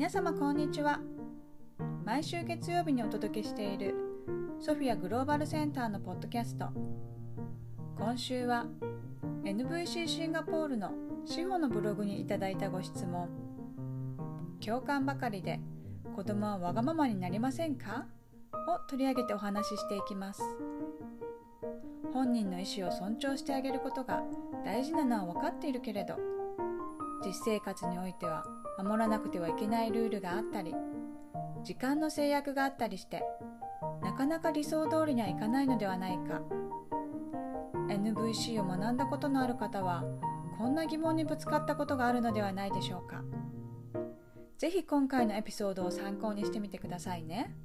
皆様こんにちは。毎週月曜日にお届けしているソフィアグローバルセンターのポッドキャスト。今週は NVC シンガポールの志保のブログにいただいたご質問。共感ばかりで子供はわがままになりませんか？を取り上げてお話ししていきます。本人の意思を尊重してあげることが大事なのは分かっているけれど実生活においては守らなくてはいけないルールがあったり時間の制約があったりしてなかなか理想通りにはいかないのではないか NVC を学んだことのある方はこんな疑問にぶつかったことがあるのではないでしょうか是非今回のエピソードを参考にしてみてくださいね。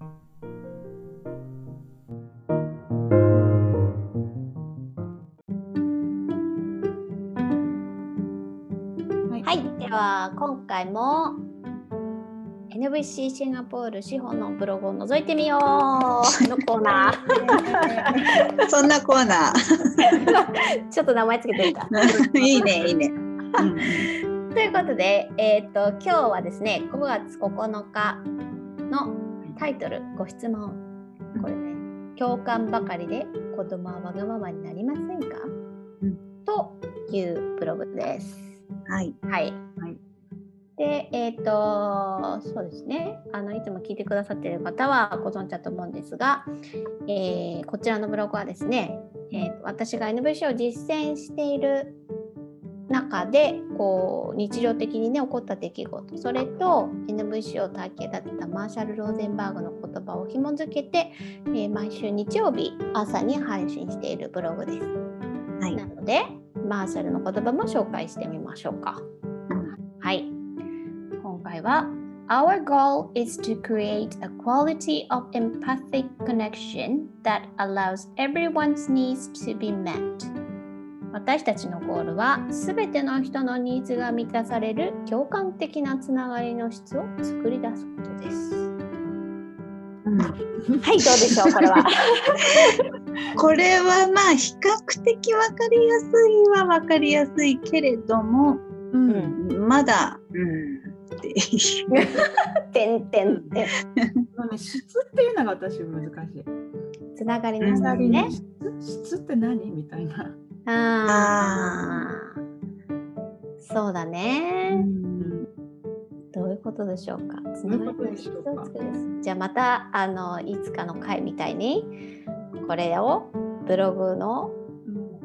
は今回も NVC シンガポール資本のブログを覗いてみよう のコーナー。そんなコーナ ちょっと名前つけてみた。ー。いいね、いいね。ということで、えっ、と今日はですね、5月9日のタイトルご質問。これね、共感ばかりで子供はわがままになりませんか、うんというブログです。はい。はい。はいで、えっ、と、そうですね。あの、いつも聞いてくださっている方はご存知だと思うんですが、えーこちらのブログはですね、えーと私が NVC を実践している中で、こう、日常的にね、起こった出来事、それと NVC を体系立てたマーシャル・ローゼンバーグの言葉を紐づけて、えー毎週日曜日朝に配信しているブログです。はい。なので、マーシャルの言葉も紹介してみましょうか。は Our goal is to create a quality of empathic connection that allows everyone's needs to be met. 私たちのゴールはすべての人のニーズが満たされる共感的なつながりの質を作り出すことです。うんはい、どうでしょう、これは。これはまあ比較的わかりやすいはわかりやすいけれども、んまだ、うん、っ てんてんてん。まあね、質っていうのが私難しい。つながりの質うんね。質？質って何？みたいな。ああ。そうだうね。んどういうことでしょうか？つながりの質を作るじゃあまたあのいつかの回みたいにこれをブログの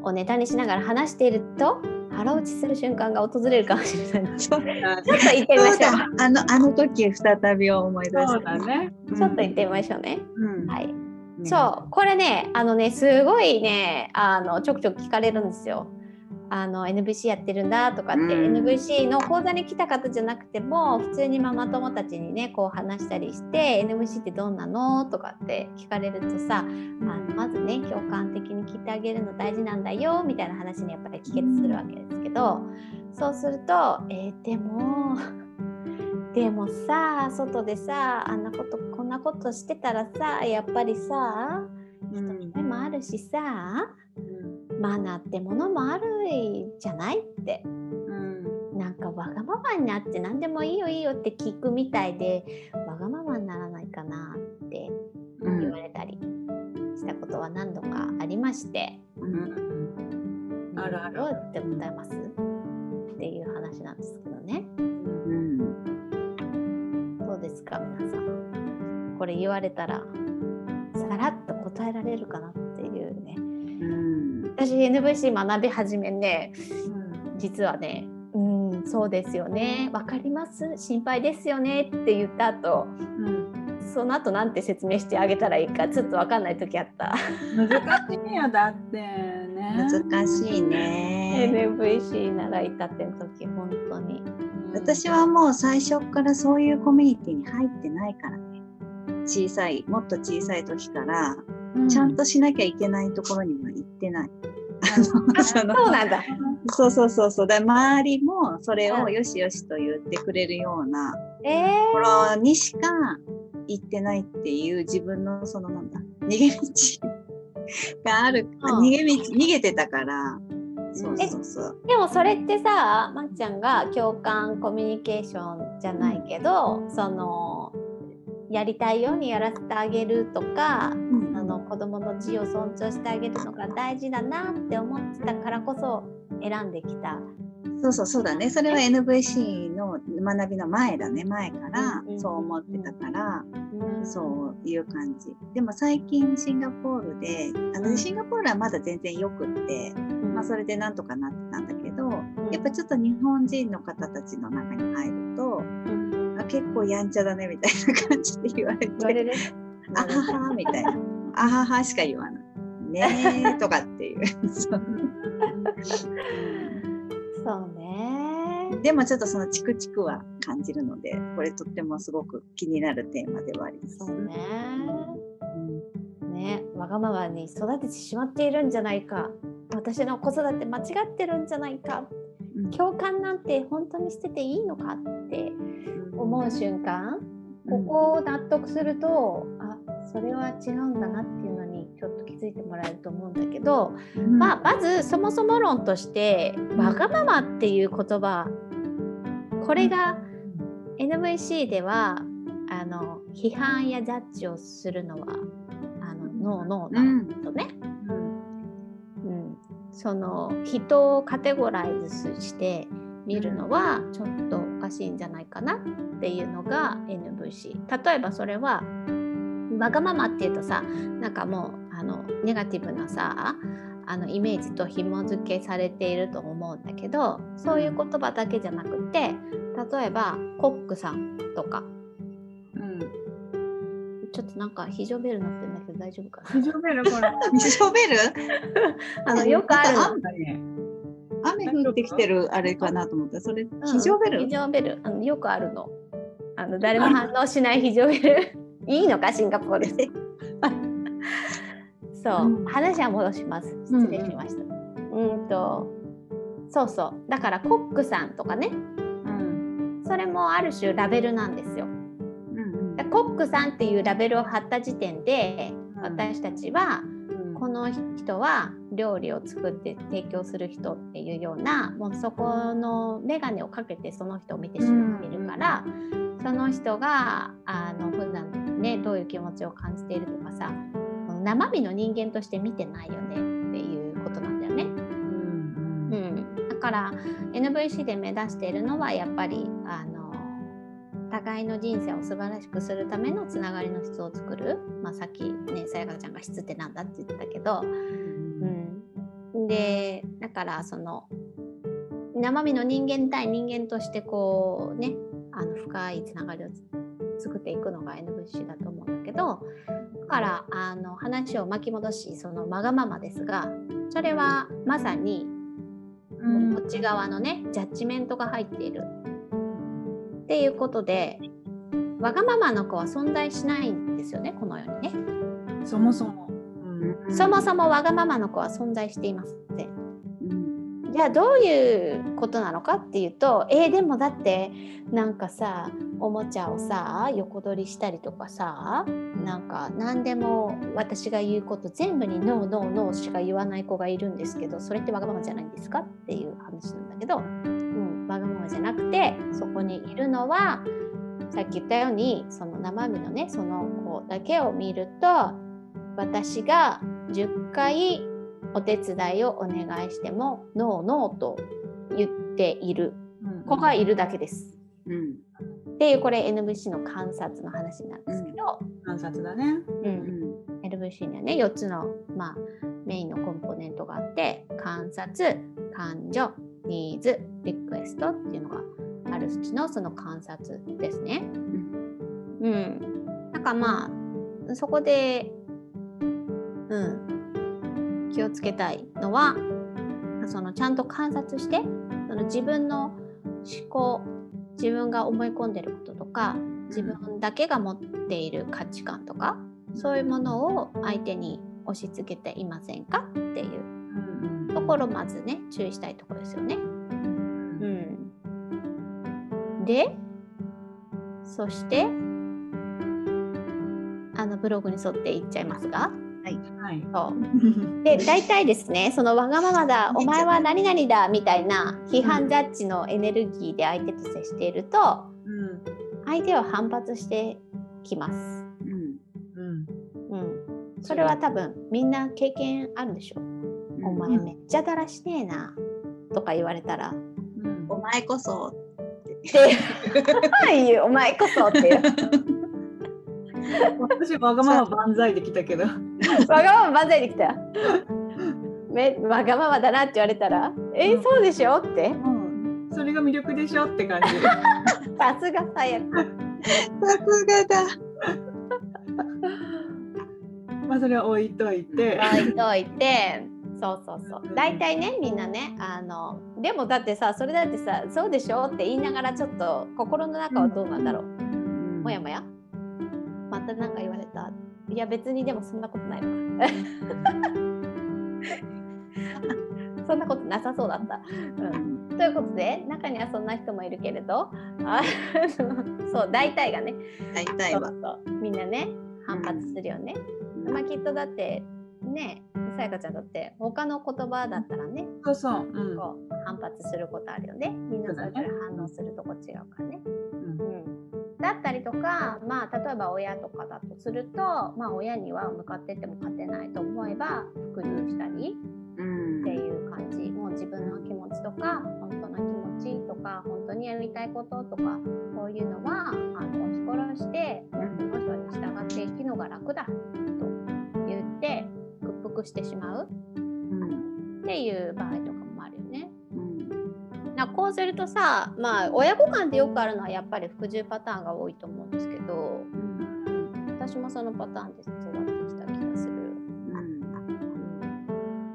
をネタにしながら話していると腹落ちする瞬間が訪れるかもしれない。ちょっと言ってみましょそうだ。あのあの時再び思い出した。そうだね。う。ちょっと言ってみましょうね。うん。はい。ねそう、これね、あのね、すごいね、あのちょくちょく聞かれるんですよ。あの NVC やってるんだとかって、うん。NVC の講座に来た方じゃなくても普通にママ友たちにねこう話したりして NVC ってどんなのとかって聞かれるとさあのまずね共感的に聞いてあげるの大事なんだよみたいな話にやっぱり帰結するわけですけどそうすると、えーでも でもさ外でさあんなことこんなことしてたらさやっぱりさ人の目もあるしさマナーってものもあるじゃないって。うん。なんかわがままになって何でもいいよいいよって聞くみたいでわがままにならないかなってうん言われたりしたことは何度かありまして、うん。あるあるどうやって答えますっていう話なん。ですけどねうん。どうですか皆さん。これ言われたらさらっと答えられるかなって私 NVC 学び始めね実はねうんそうですよねわかります？心配ですよねって言った後うんその後なんて説明してあげたらいいかちょっとわかんない時あった。難しいよだってね。難しいね。NVC 習いたての時本当に。私はもう最初からそういうコミュニティに入ってないからね。小さい、もっと小さい時から、ちゃんとしなきゃいけないところには行ってない。そうなんだ。そうそうそうそう。周りもそれうんをよしよしと言ってくれるようなえところにしか行ってないっていう自分のそのなんだ、逃げ道がある、うん逃げ道、逃げてたから、そうそうそう。でもそれってさまっちゃんが共感コミュニケーションじゃないけど、そのやりたいようにやらせてあげるとか、うんあの子供の自由を尊重してあげるのが大事だなって思ってたからこそ選んできた。そうそうそうだね。それは NVC の学びの前だね。前からそう思ってたから、うんそういう感じ。でも最近シンガポールで、あのシンガポールはまだ全然よくって、まあそれでなんとかなってたんだけど、やっぱちょっと日本人の方たちの中に入ると、うんあ結構やんちゃだねみたいな感じで言われて、あははみたいな。あははしか言わない。ねえとかっていう。そうね。でもちょっとそのチクチクは感じるので、これとってもすごく気になるテーマではあります。そうね。ね、わがままに育ててしまっているんじゃないか。私の子育て間違ってるんじゃないか。うん共感なんて本当に捨てていいのかって思う瞬間、ここを納得すると、あそれは違うんだなっていうのにちょっと気づいてもらえると思うんだけど、うん。まあ、まずそもそも論として「わがまま」っていう言葉これが NVC ではあの批判やジャッジをするのはあのノーノーなん。ですよね。うん、その人をカテゴライズして見るのはちょっとおかしいんじゃないかなっていうのが NVC 例えばそれはわがままっていうとさなんかもうあのネガティブなさあのイメージと紐付けされていると思うんだけどそういう言葉だけじゃなくて例えばコックさんとか。うん。ちょっとなんか非常ベル鳴ってるんだけど大丈夫かな？非常ベルこれ。ショベル？あのよくある。雨降ってきてるあれかなと思ったらそれうん。非常ベル、非常ベル。あのよくあるの。あの誰も反応しない非常ベルいいのかシンガポール。で そう、うん。話は戻します。失礼しました。うんとそうそう。だからコックさんとかね。うん。それもある種ラベルなんですよ。うんだコックさんっていうラベルを貼った時点で私たちはこの人は料理を作って提供する人っていうようなもうそこの眼鏡をかけてその人を見てしまっているから、その人があの普段ねどういう気持ちを感じているとかさ生身の人間として見てないよねっていうことなんだよね。うんうん、だから NVC で目指しているのはやっぱりあの互いの人生を素晴らしくするためのつながりの質を作る、まあ、さっきねさやかちゃんが質ってなんだって言ってたけど、うん、でだからその生身の人間対人間としてこうねあの深いつながりをつ作っていくのが NVC だと思うんだけどだからあの話を巻き戻しそのわがままですがそれはまさにうんこっち側のねジャッジメントが入っているっていうことでわがままの子は存在しないんですよねこの世にね。そもそも。そもそもわがままの子は存在していません。じゃあどういうことなのかっていうとえーでもだってなんかさおもちゃをさ横取りしたりとかさなんか何でも私が言うこと全部にノーノーノーしか言わない子がいるんですけどそれってわがままじゃないんですかっていう話なんだけど、うん、わがままじゃなくてそこにいるのはさっき言ったようにその生身のねその子だけを見ると私が10回お手伝いをお願いしてもノーノーと言っている。子がいるだけです。うん。っていうこれ NVC の観察の話なんですけど、観察だね。ううん。ん NVC にはね4つの、まあ、メインのコンポーネントがあって観察感情ニーズリクエストっていうのがあるうちのその観察ですね。うん、なん。かまあそこで、うん、気をつけたいのはそのちゃんと観察してその自分の思考自分が思い込んでることとか自分だけが持っている価値観とかそういうものを相手に押し付けていませんかっていうところまずね注意したいところですよね。うん、でそしてあのブログに沿っていっちゃいますが、そうで大体ですねそのわがままだお前は何々だみたいな批判ジャッジのエネルギーで相手と接しているとうん。相手は反発してきます。うんうん。うん、それは多分みんな経験あるでしょ。お前めっちゃだらしねえなとか言われたら。うんお前こそって お前こそっていう。私わがまま万歳できたけど。わがまま万歳できた？めわがままだなって言われたら、えうんそうでしょ？って。うん。それが魅力でしょって感じ。さすが最悪。さすがだまあそれは置いといて。置いといて。そうそうそう。大体ねみんなねあのでもだってさそれだってさそうでしょ？って言いながらちょっと心の中はどうなんだろう。た何か言われた。いや別にでもそんなことないのか。そんなことなさそうだった。うん、ということで中にはそんな人もいるけれどあの そう大体がね大体はみんなね反発するよね。まあきっとだってねさやかちゃんだって他の言葉だったらねそうそう。うん。反発することあるよね。みんなそれぞれ反応するとこ違うからね。うんうん、だったりとか、まあ、例えば親とかだとすると、まあ、親には向かってっても勝てないと思えば服従したりうん。っていう感じ。もう自分の気持ちとか本当の気持ちとか本当にやりたいこととかそういうのはあの押し殺してこの人に従って生きるのが楽だと言って屈服してしまううん。っていう場合となこうするとさまあ親子間でよくあるのはやっぱり服従パターンが多いと思うんですけど私もそのパターンで育ってきた気がする。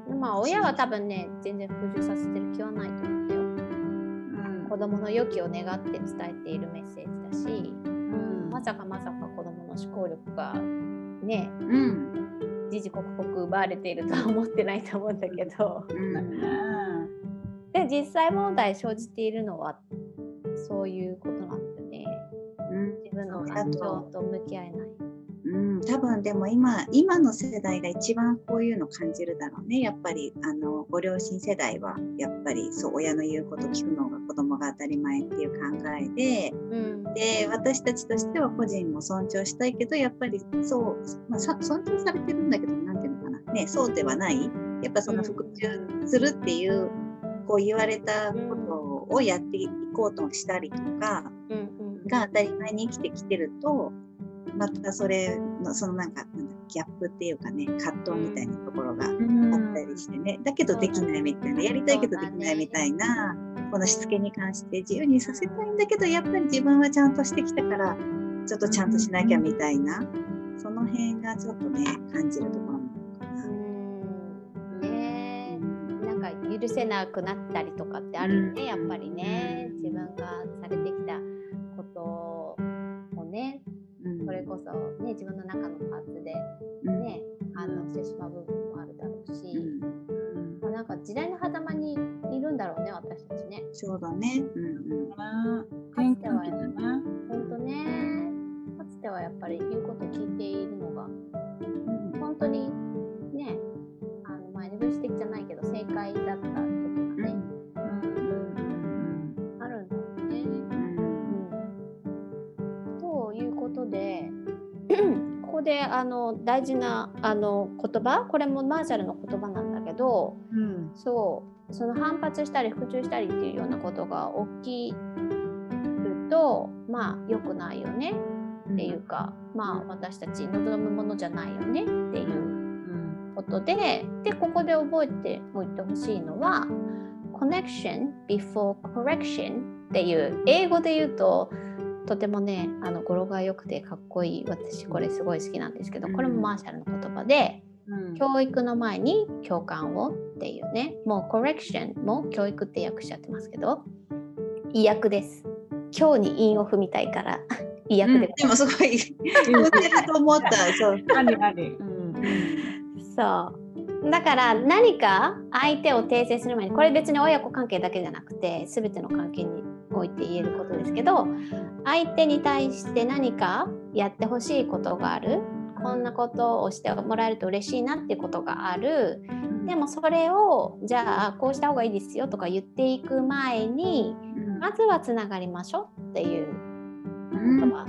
うん。まあ親は多分ね全然服従させてる気はないと思ったよ。うん。子供の良きを願って伝えているメッセージだし、うん。まさかまさか子供の思考力がねうん。時々刻々奪われているとは思ってないと思うんだけど。うんで実際問題生じているのはそういうことなんだよね。うん自分の感情とと向き合えない。うん、多分でも今今の世代が一番こういうの感じるだろうね。やっぱりあのご両親世代はやっぱりそう親の言うこと聞くのが子供が当たり前っていう考えで。うん。で私たちとしては個人も尊重したいけどやっぱりそう、まあ、さ尊重されてるんだけどなんていうのかな、ね、そうではない。やっぱその服従するっていうこう言われたことをやっていこうとしたりとか。が当たり前に生きてきてるとまたそれのそのなんかなんだギャップっていうかね葛藤みたいなところがあったりしてね、だけどできないみたいなやりたいけどできないみたいなこのしつけに関して自由にさせたいんだけどやっぱり自分はちゃんとしてきたからちょっとちゃんとしなきゃみたいなその辺がちょっとね感じるとこ許せなくなったりとかってあるよね、うん。やっぱりね。うん。自分がされてきたことをねうん。それこそね自分の中のパーツでうん。ね反応してしまう部分もあるだろうし、うん。まあ、なんか時代の狭間にいるんだろうね私たちね。そうだね。うんうん。転換期だな。ほんとね。かつてはやっぱり言うこと聞いているのがゃないけど正解だった時がね、あるんだろうね。うん、ということでここであの大事なあの言葉これもマーシャルの言葉なんだけどうん。そうその反発したり服従したりっていうようなことが起きるとまあ良くないよねっていうか、まあ私たち望むものじゃないよねっていう。うんことででここで覚えておいてほしいのは connection before correction っていう英語で言うととてもねあの語呂が良くてかっこいい私これすごい好きなんですけどこれもマーシャルの言葉でうん。教育の前に共感をっていうねもう correction も教育って訳しちゃってますけど意訳です。今日に韻を踏みたいから意訳ででもすごい 似てると思った。そう。ありあり。うんそう。だから何か相手を訂正する前にこれ別に親子関係だけじゃなくて全ての関係において言えることですけど相手に対して何かやってほしいことがある。こんなことをしてもらえると嬉しいなっていうことがある。でもそれをじゃあこうした方がいいですよとか言っていく前にまずはつながりましょうっていう言葉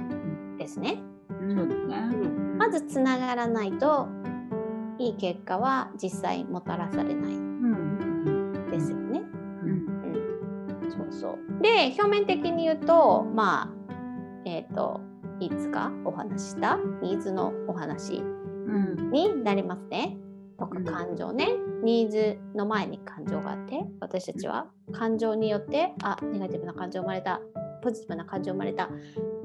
ですね。そうですね。まずつながらないといい結果は実際もたらされないですよね。うん。そうそう。で表面的に言うとまあえっ、ー、といつかお話したニーズのお話になりますね。とか感情ね、ニーズの前に感情があって私たちは感情によってあネガティブな感情生まれたポジティブな感情生まれた。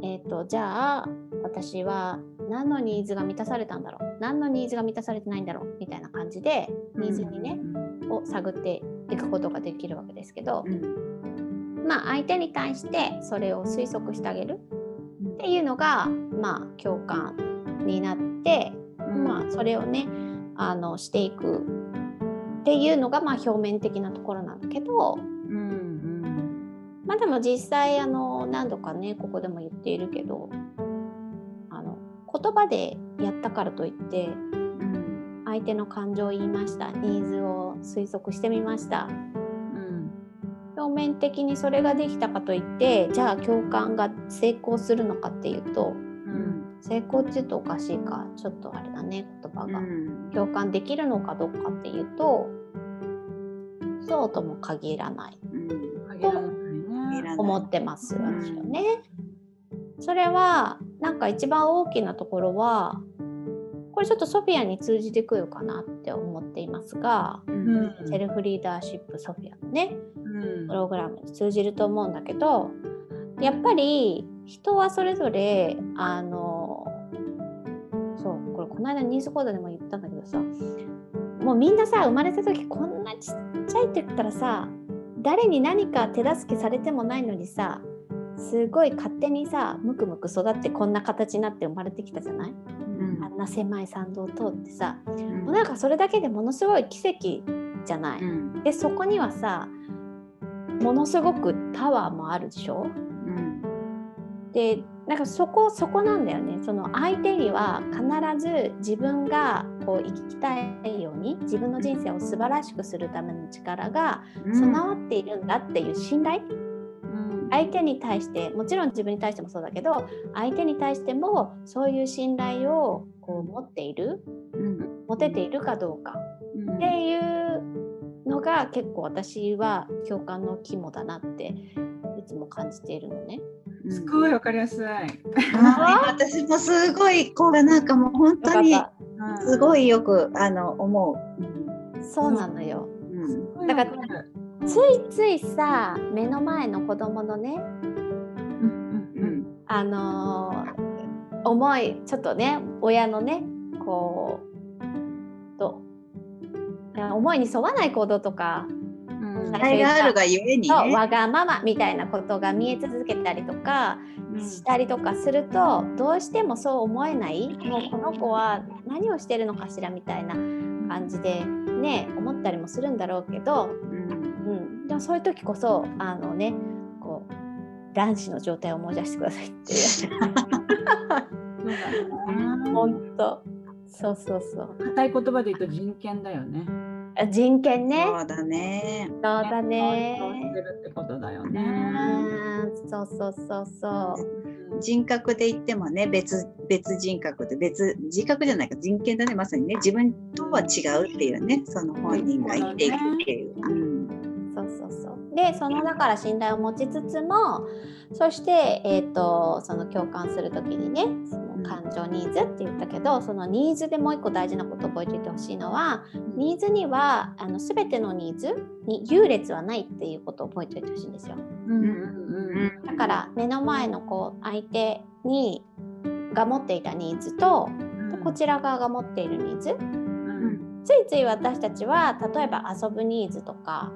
えっ、ー、とじゃあ私は何のニーズが満たされたんだろう？何のニーズが満たされてないんだろう？みたいな感じでニーズにね、を探っていくことができるわけですけど、まあ相手に対してそれを推測してあげるっていうのがまあ共感になって、まあそれをねあのしていくっていうのがまあ表面的なところなんだけど、まあでも実際あの何度かねここでも言っているけど言葉でやったからといって、うん、相手の感情を言いました。ニーズを推測してみました。表面的にそれができたかといってじゃあ共感が成功するのかっていうと、成功って言うとおかしいかちょっとあれだね言葉が、うん、共感できるのかどうかっていうとそうとも限らない、うん、と思ってます私よね。それはなんか一番大きなところはこれちょっとソフィアに通じてくるかなって思っていますが、うん、セルフリーダーシップソフィアのね、うん、プログラムに通じると思うんだけどやっぱり人はそれぞれあのこの間ニーズコードでも言ったんだけどさもうみんなさ生まれた時こんなちっちゃいって言ったらさ誰に何か手助けされてもないのにさすごい勝手にさムクムク育ってこんな形になって生まれてきたじゃない、うん、あんな狭い参道を通ってさ、うん、もうなんかそれだけでものすごい奇跡じゃない？うん、でそこにはさものすごくパワーもあるでしょ、うん、でなんかそこそこなんだよね。その相手には必ず自分がこう生きたいように自分の人生を素晴らしくするための力が備わっているんだっていう信頼、うん、相手に対してもちろん自分に対してもそうだけど相手に対してもそういう信頼をこう持っている、うん、持てているかどうかっていうのが結構私は共感の肝だなっていつも感じているのね。すごいわかりやすい。私もすごいこれなんかもう本当にすごいよくあの思う。そうなのよ。うん、だからついついさ目の前の子供のね、うんうん、あのー、思いちょっとね親のねこうと思いに沿わない行動とか愛があるがゆえに、ね、わがままみたいなことが見え続けたりとかしたりとかするとどうしてもそう思えない。もうこの子は何をしてるのかしらみたいな感じでね思ったりもするんだろうけど、うんうん、でもそういう時こそあのねこう卵子の状態を思い出してくださいっていう。本当そうそうそう。硬い言葉で言うと人権だよね。人権ね。そうだね。そうだね。ってことだよね。そうそうそうそう。人格で言ってもね別別人格で別人格じゃないか人権だねまさにね自分とは違うっていうねその本人が生きていくっていう。でそのだから信頼を持ちつつもそしてえっ、ー、とその共感する時にねその感情ニーズって言ったけどそのニーズでもう一個大事なことを覚えておいてほしいのはニーズにはあの全てのニーズに優劣はないっていうことを覚えておいてほしいんですよ。だから目の前のこう相手にが持っていたニーズとこちら側が持っているニーズ、ついつい私たちは例えば遊ぶニーズとか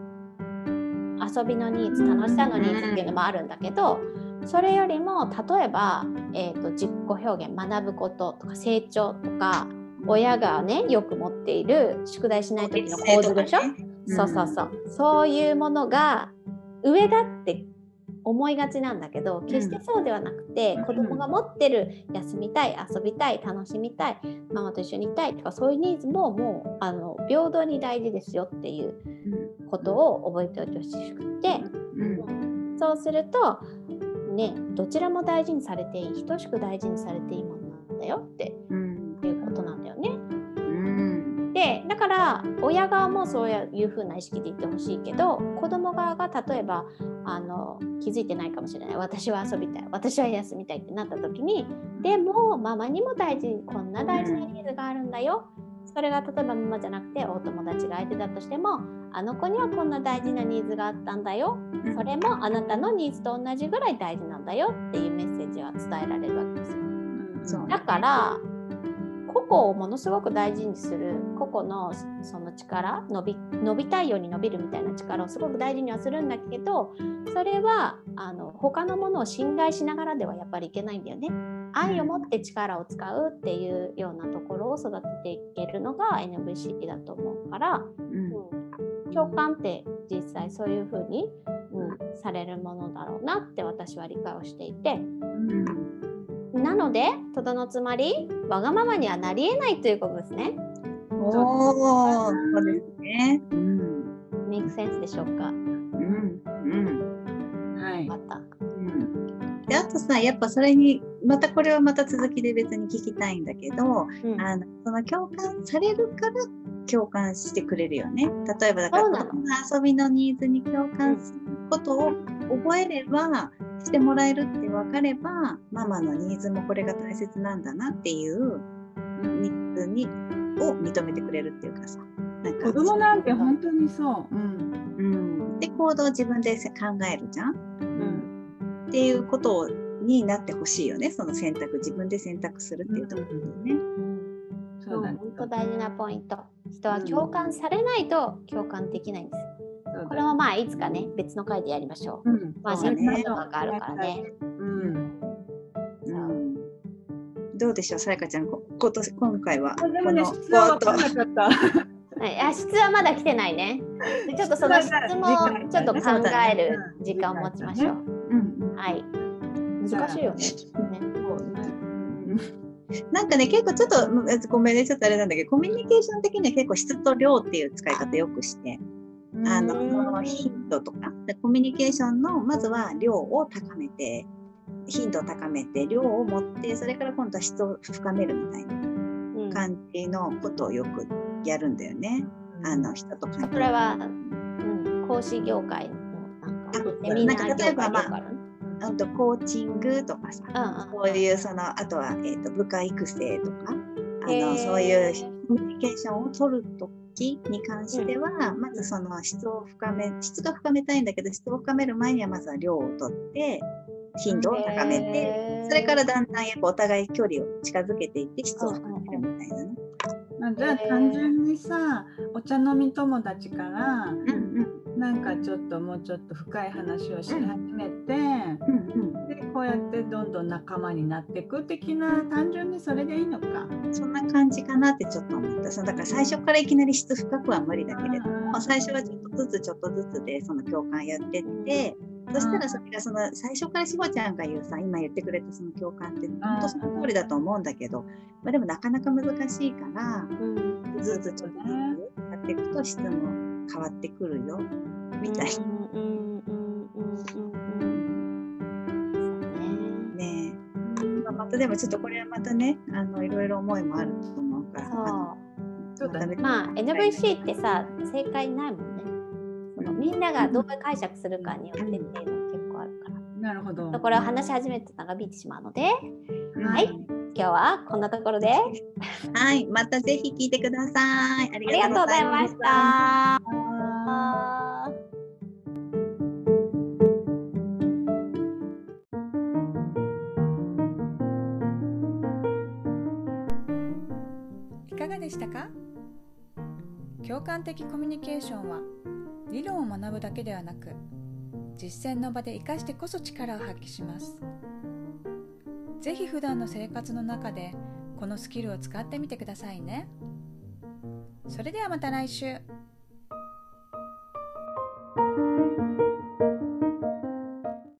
遊びのニーズ楽しさのニーズっていうのもあるんだけど、それよりも例えば、えーと、自己表現学ぶこととか成長とか親がねよく持っている宿題しない時の構図でしょ、ねうん、そうそうそう。そういうものが上だって思いがちなんだけど決してそうではなくて、うん。子供が持ってる休みたい遊びたい楽しみたいママと一緒にいたいとかそういうニーズももうあの平等に大事ですよっていうことを覚えておいてほしくて、うん。そうするとねどちらも大事にされていい等しく大事にされていいものなんだよってうん。いうことなんだよね。うん。でだから親側もそういうふうな意識で言ってほしいけど子供側が例えばあの気づいてないかもしれない。私は遊びたい。私は休みたいってなった時にでもママにも大事こんな大事なニーズがあるんだよ。それが例えばママじゃなくてお友達が相手だとしてもあの子にはこんな大事なニーズがあったんだよ。それもあなたのニーズと同じぐらい大事なんだよっていうメッセージは伝えられるわけですよ。だから個々をものすごく大事にする個々のその力伸び伸びたいように伸びるみたいな力をすごく大事にはするんだけどそれはあの他のものを侵害しながらではやっぱりいけないんだよね。愛を持って力を使うっていうようなところを育てていけるのが NVC だと思うから、うんうん、共感って実際そういうふうに、うん、されるものだろうなって私は理解をしていて。なので、とどのつまり、わがままにはなり得ないということですね。おお、そうですね。うん、メイクセンスでしょうか？うん、うん、はいまた。うん。で、あとさ、やっぱそれに、またこれはまた続きで別に聞きたいんだけど、うんあの、その共感されるから共感してくれるよね。例えばだから、そうなの遊びのニーズに共感することを覚えれば、してもらえるって分かれば、ママのニーズもこれが大切なんだなっていうニーズにを認めてくれるっていうかさ。なんか子供なんて本当にそう。うん。うん、で行動を自分で考えるじゃんうんっていうことになってほしいよねその選択自分で選択するっていうところでね。そうだね。本当大事なポイント。人は共感されないと共感できないんです。これはまあいつかね別の回でやりましょう。うん。まあそうねかがあるからね。うん。うんどうでしょうさやかちゃんこ今年今回はこの質は分かん冒頭なかった。はい、あ質はまだ来てないね。でちょっとその質問ちょっと考える時間を持ちましょう。うんはい。難しいよね。なんかね結構ちょっとうんごめんねちょっとあれなんだけどコミュニケーション的には結構質と量っていう使い方よくしてあのうん。その頻度とかでコミュニケーションのまずは量を高めて頻度を高めて量を持ってそれから今度は質を深めるみたいなうん。感じのことをよくやるんだよね。あの人と関それは、うん、講師業界のなんか例えばまああとコーチングとかさ、うんうんこういうそのあとは、えー、と部下育成とかあのそういうコミュニケーションを取る時に関しては、まずその質を深め質が深めたいんだけど質を深める前にはまずは量を取って頻度を高めてそれからだんだんやっぱお互い距離を近づけていって質を深めるみたいなね。まあじゃあ単純にさ、お茶飲み友達から、うんうんなんかちょっともうちょっと深い話をし始めて、うんでこうやってどんどん仲間になっていく的な単純にそれでいいのか。うん、そんな感じかなってちょっと思った。そのだから最初からいきなり質深くは無理だけれども最初はちょっとずつちょっとずつでその共感やってって、そしたらそれがその最初からしほちゃんが言うさ今言ってくれたその共感って本当その通りだと思うんだけど、まあ、でもなかなか難しいからうん。ずつちょっとずつやっていくと質も変わってくるよ。みたい。うんうんうんうんうんそうねなね。まあ、またでもちょっとこれはまたねあのいろいろ思いもあると思う。から。そう。まあ NVC ってさ正解ないもんね。そのみんながどう解釈するかによってっていうの結構あるから。なるほど。これを話し始めて長引いてしまうので。はい。うん今日はこんなところであはい、またぜひ聞いてください。ありりがとうございました。はいかがでしたか？共感的コミュニケーションは理論を学ぶだけではなく実践の場で活かしてこそ力を発揮しますぜひ普段の生活の中でこのスキルを使ってみてくださいね。それではまた来週。